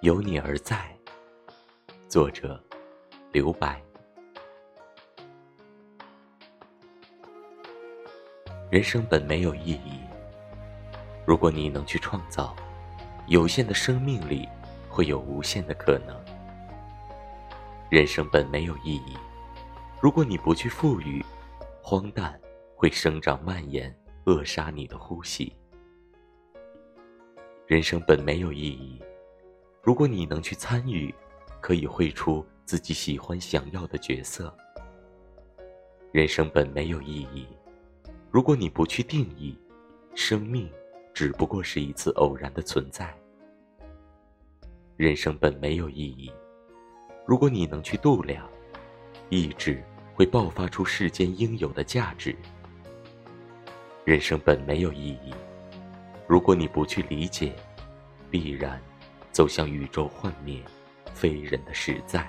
有你而在。作者：刘白。人生本没有意义。如果你能去创造，有限的生命里会有无限的可能。人生本没有意义。如果你不去赋予，荒诞会生长蔓延，扼杀你的呼吸。人生本没有意义。如果你能去参与，可以绘出自己喜欢、想要的角色。人生本没有意义。如果你不去定义，生命只不过是一次偶然的存在。人生本没有意义。如果你能去度量，意志会爆发出世间应有的价值。人生本没有意义。如果你不去理解，必然。走向宇宙幻灭，非人的实在。